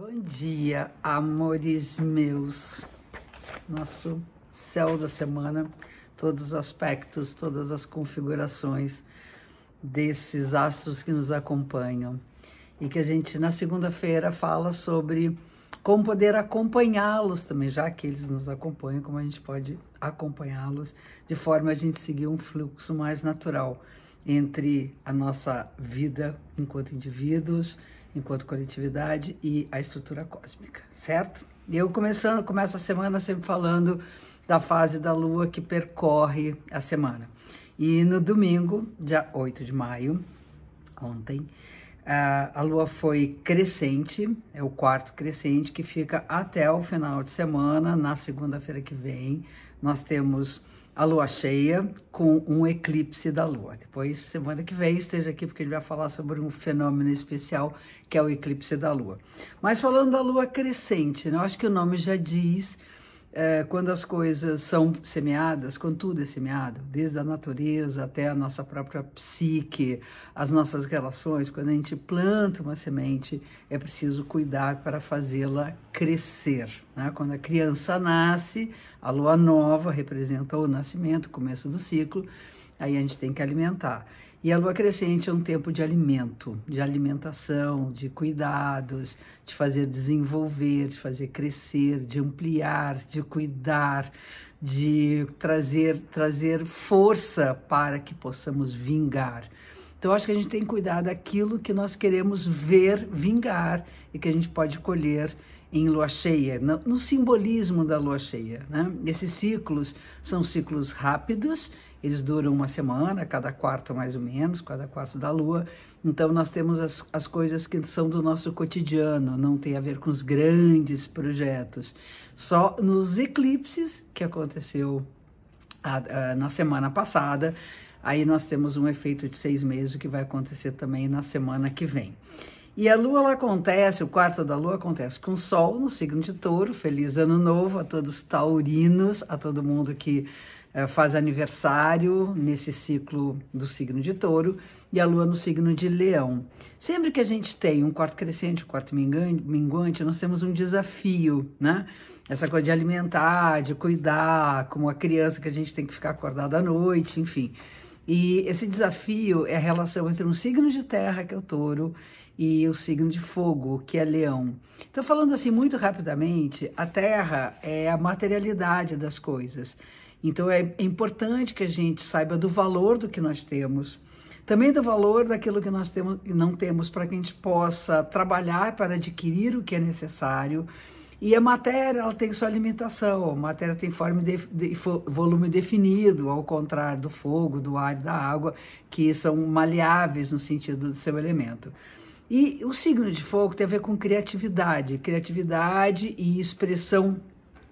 Bom dia, amores meus. Nosso céu da semana, todos os aspectos, todas as configurações desses astros que nos acompanham. E que a gente, na segunda-feira, fala sobre como poder acompanhá-los também, já que eles nos acompanham, como a gente pode acompanhá-los de forma a gente seguir um fluxo mais natural entre a nossa vida enquanto indivíduos enquanto coletividade e a estrutura cósmica, certo? Eu começando, começo a semana sempre falando da fase da lua que percorre a semana. E no domingo, dia 8 de maio, ontem, a lua foi crescente, é o quarto crescente que fica até o final de semana, na segunda-feira que vem. Nós temos a lua cheia com um eclipse da lua. Depois, semana que vem, esteja aqui porque ele vai falar sobre um fenômeno especial que é o eclipse da lua. Mas falando da lua crescente, né, eu acho que o nome já diz é, quando as coisas são semeadas, quando tudo é semeado, desde a natureza até a nossa própria psique, as nossas relações, quando a gente planta uma semente, é preciso cuidar para fazê-la crescer. Né? Quando a criança nasce, a lua nova representa o nascimento, o começo do ciclo, aí a gente tem que alimentar. E a lua crescente é um tempo de alimento, de alimentação, de cuidados, de fazer desenvolver, de fazer crescer, de ampliar, de cuidar, de trazer, trazer força para que possamos vingar. Então, acho que a gente tem que cuidar daquilo que nós queremos ver vingar e que a gente pode colher em lua cheia, no, no simbolismo da lua cheia. Né? Esses ciclos são ciclos rápidos, eles duram uma semana, cada quarto mais ou menos, cada quarto da lua. Então, nós temos as, as coisas que são do nosso cotidiano, não tem a ver com os grandes projetos. Só nos eclipses, que aconteceu a, a, na semana passada, aí nós temos um efeito de seis meses, que vai acontecer também na semana que vem. E a lua ela acontece, o quarto da lua acontece com o sol no signo de touro. Feliz ano novo a todos os taurinos, a todo mundo que é, faz aniversário nesse ciclo do signo de touro. E a lua no signo de leão. Sempre que a gente tem um quarto crescente, um quarto minguante, nós temos um desafio, né? Essa coisa de alimentar, de cuidar, como a criança que a gente tem que ficar acordado à noite, enfim. E esse desafio é a relação entre um signo de terra, que é o touro, e o signo de fogo, que é leão. Então, falando assim muito rapidamente, a terra é a materialidade das coisas. Então, é importante que a gente saiba do valor do que nós temos, também do valor daquilo que nós temos e não temos, para que a gente possa trabalhar para adquirir o que é necessário e a matéria ela tem sua limitação, a matéria tem forma de, de, volume definido, ao contrário do fogo, do ar e da água, que são maleáveis no sentido do seu elemento. E o signo de fogo tem a ver com criatividade, criatividade e expressão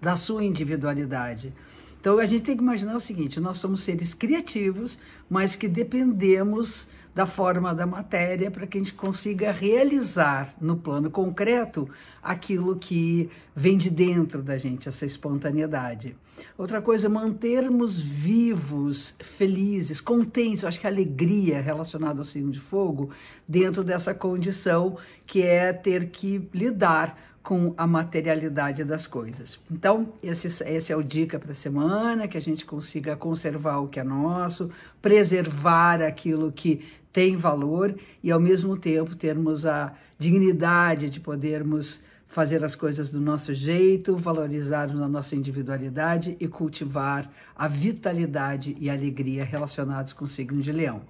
da sua individualidade. Então a gente tem que imaginar o seguinte: nós somos seres criativos, mas que dependemos da forma da matéria para que a gente consiga realizar no plano concreto aquilo que vem de dentro da gente, essa espontaneidade. Outra coisa, mantermos vivos, felizes, contentes, eu acho que a alegria relacionada ao signo de fogo, dentro dessa condição que é ter que lidar com a materialidade das coisas. Então, esse, esse é o dica para a semana, que a gente consiga conservar o que é nosso, preservar aquilo que tem valor e, ao mesmo tempo, termos a dignidade de podermos fazer as coisas do nosso jeito, valorizar a nossa individualidade e cultivar a vitalidade e alegria relacionados com o signo de leão.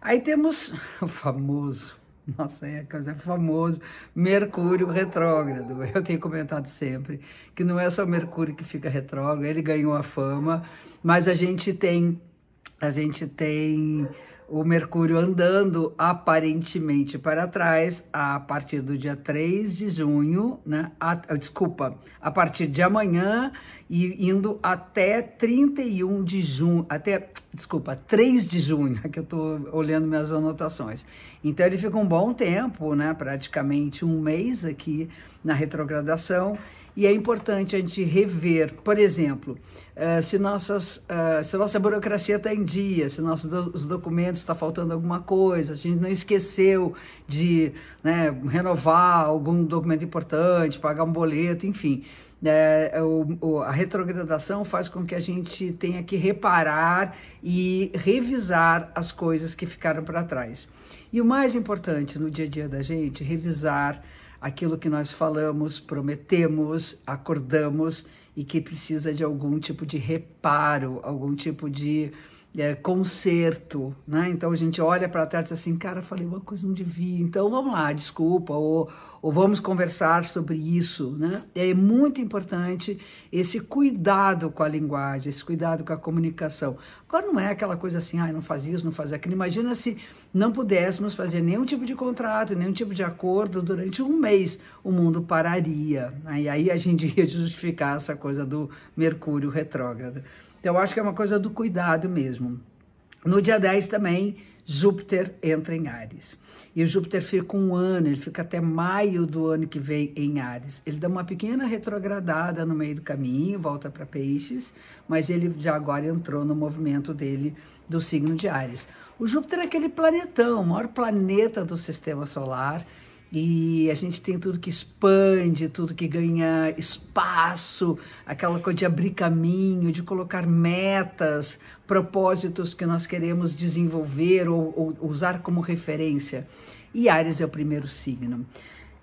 Aí temos o famoso nossa, é coisa famoso, Mercúrio retrógrado. Eu tenho comentado sempre que não é só Mercúrio que fica retrógrado, ele ganhou a fama, mas a gente tem a gente tem o Mercúrio andando aparentemente para trás a partir do dia 3 de junho, né? A, desculpa, a partir de amanhã e indo até 31 de junho, até desculpa, 3 de junho, que eu estou olhando minhas anotações. Então ele fica um bom tempo, né, praticamente um mês aqui na retrogradação, e é importante a gente rever, por exemplo, uh, se, nossas, uh, se nossa burocracia está em dia, se nossos do, os documentos está faltando alguma coisa, a gente não esqueceu de né, renovar algum documento importante, pagar um boleto, enfim. É, o, o, a retrogradação faz com que a gente tenha que reparar e revisar as coisas que ficaram para trás. E o mais importante no dia a dia da gente, revisar aquilo que nós falamos, prometemos, acordamos e que precisa de algum tipo de reparo, algum tipo de é, conserto, né? Então a gente olha para trás e diz assim, cara, falei uma coisa não devia, então vamos lá, desculpa, ou, ou vamos conversar sobre isso, né? É muito importante esse cuidado com a linguagem, esse cuidado com a comunicação. Agora não é aquela coisa assim, ah, não faz isso, não faz aquilo. Imagina se não pudéssemos fazer nenhum tipo de contrato, nenhum tipo de acordo durante um mês, o mundo pararia. Né? E aí a gente ia justificar essa coisa do Mercúrio retrógrado. Então, acho que é uma coisa do cuidado mesmo. No dia 10 também, Júpiter entra em Ares. E o Júpiter fica um ano, ele fica até maio do ano que vem em Ares. Ele dá uma pequena retrogradada no meio do caminho, volta para Peixes, mas ele já agora entrou no movimento dele do signo de Ares. O Júpiter é aquele planetão, o maior planeta do sistema solar e a gente tem tudo que expande, tudo que ganha espaço, aquela coisa de abrir caminho, de colocar metas, propósitos que nós queremos desenvolver ou, ou usar como referência. E Ares é o primeiro signo.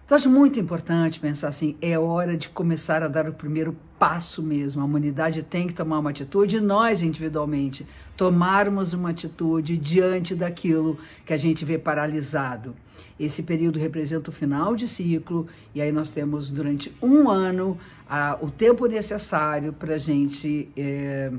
Então, acho muito importante pensar assim: é hora de começar a dar o primeiro passo mesmo. A humanidade tem que tomar uma atitude, nós individualmente tomarmos uma atitude diante daquilo que a gente vê paralisado. Esse período representa o final de ciclo, e aí nós temos durante um ano a, o tempo necessário para a gente. É,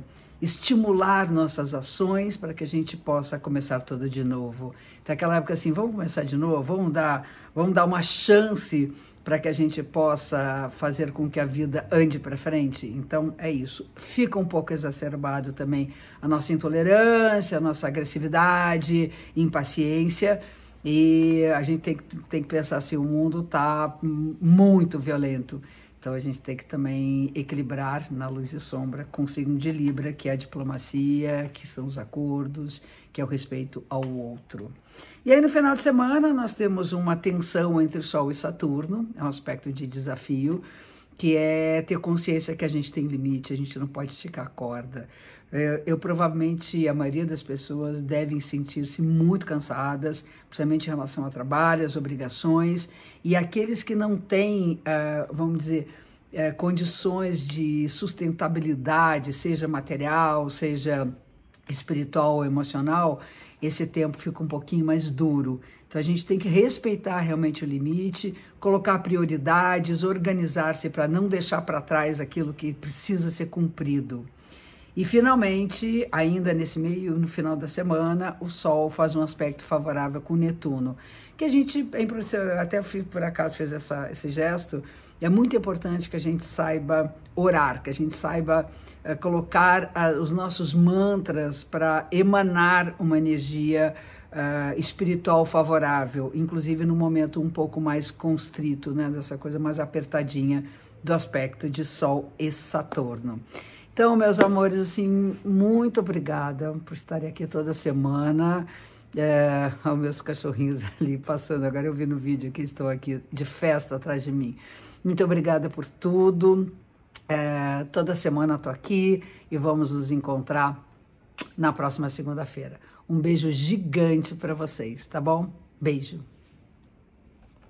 estimular nossas ações para que a gente possa começar tudo de novo. Então, aquela época assim, vamos começar de novo, vamos dar, vamos dar uma chance para que a gente possa fazer com que a vida ande para frente. Então, é isso. Fica um pouco exacerbado também a nossa intolerância, a nossa agressividade, impaciência. E a gente tem, tem que pensar assim, o mundo está muito violento. Então a gente tem que também equilibrar na luz e sombra com o signo de Libra, que é a diplomacia, que são os acordos, que é o respeito ao outro. E aí no final de semana nós temos uma tensão entre Sol e Saturno, é um aspecto de desafio, que é ter consciência que a gente tem limite, a gente não pode esticar a corda. Eu, eu provavelmente, a maioria das pessoas devem sentir-se muito cansadas, principalmente em relação ao trabalho, às obrigações, e aqueles que não têm, uh, vamos dizer, uh, condições de sustentabilidade, seja material, seja espiritual ou emocional, esse tempo fica um pouquinho mais duro. Então a gente tem que respeitar realmente o limite, colocar prioridades, organizar-se para não deixar para trás aquilo que precisa ser cumprido. E finalmente, ainda nesse meio, no final da semana, o Sol faz um aspecto favorável com Netuno. Que a gente, até por acaso fez essa, esse gesto, é muito importante que a gente saiba orar, que a gente saiba uh, colocar uh, os nossos mantras para emanar uma energia uh, espiritual favorável, inclusive no momento um pouco mais constrito, né, dessa coisa mais apertadinha do aspecto de Sol e Saturno. Então, meus amores, assim, muito obrigada por estarem aqui toda semana. É, os meus cachorrinhos ali passando, agora eu vi no vídeo que estão aqui de festa atrás de mim. Muito obrigada por tudo. É, toda semana estou aqui e vamos nos encontrar na próxima segunda-feira. Um beijo gigante para vocês, tá bom? Beijo.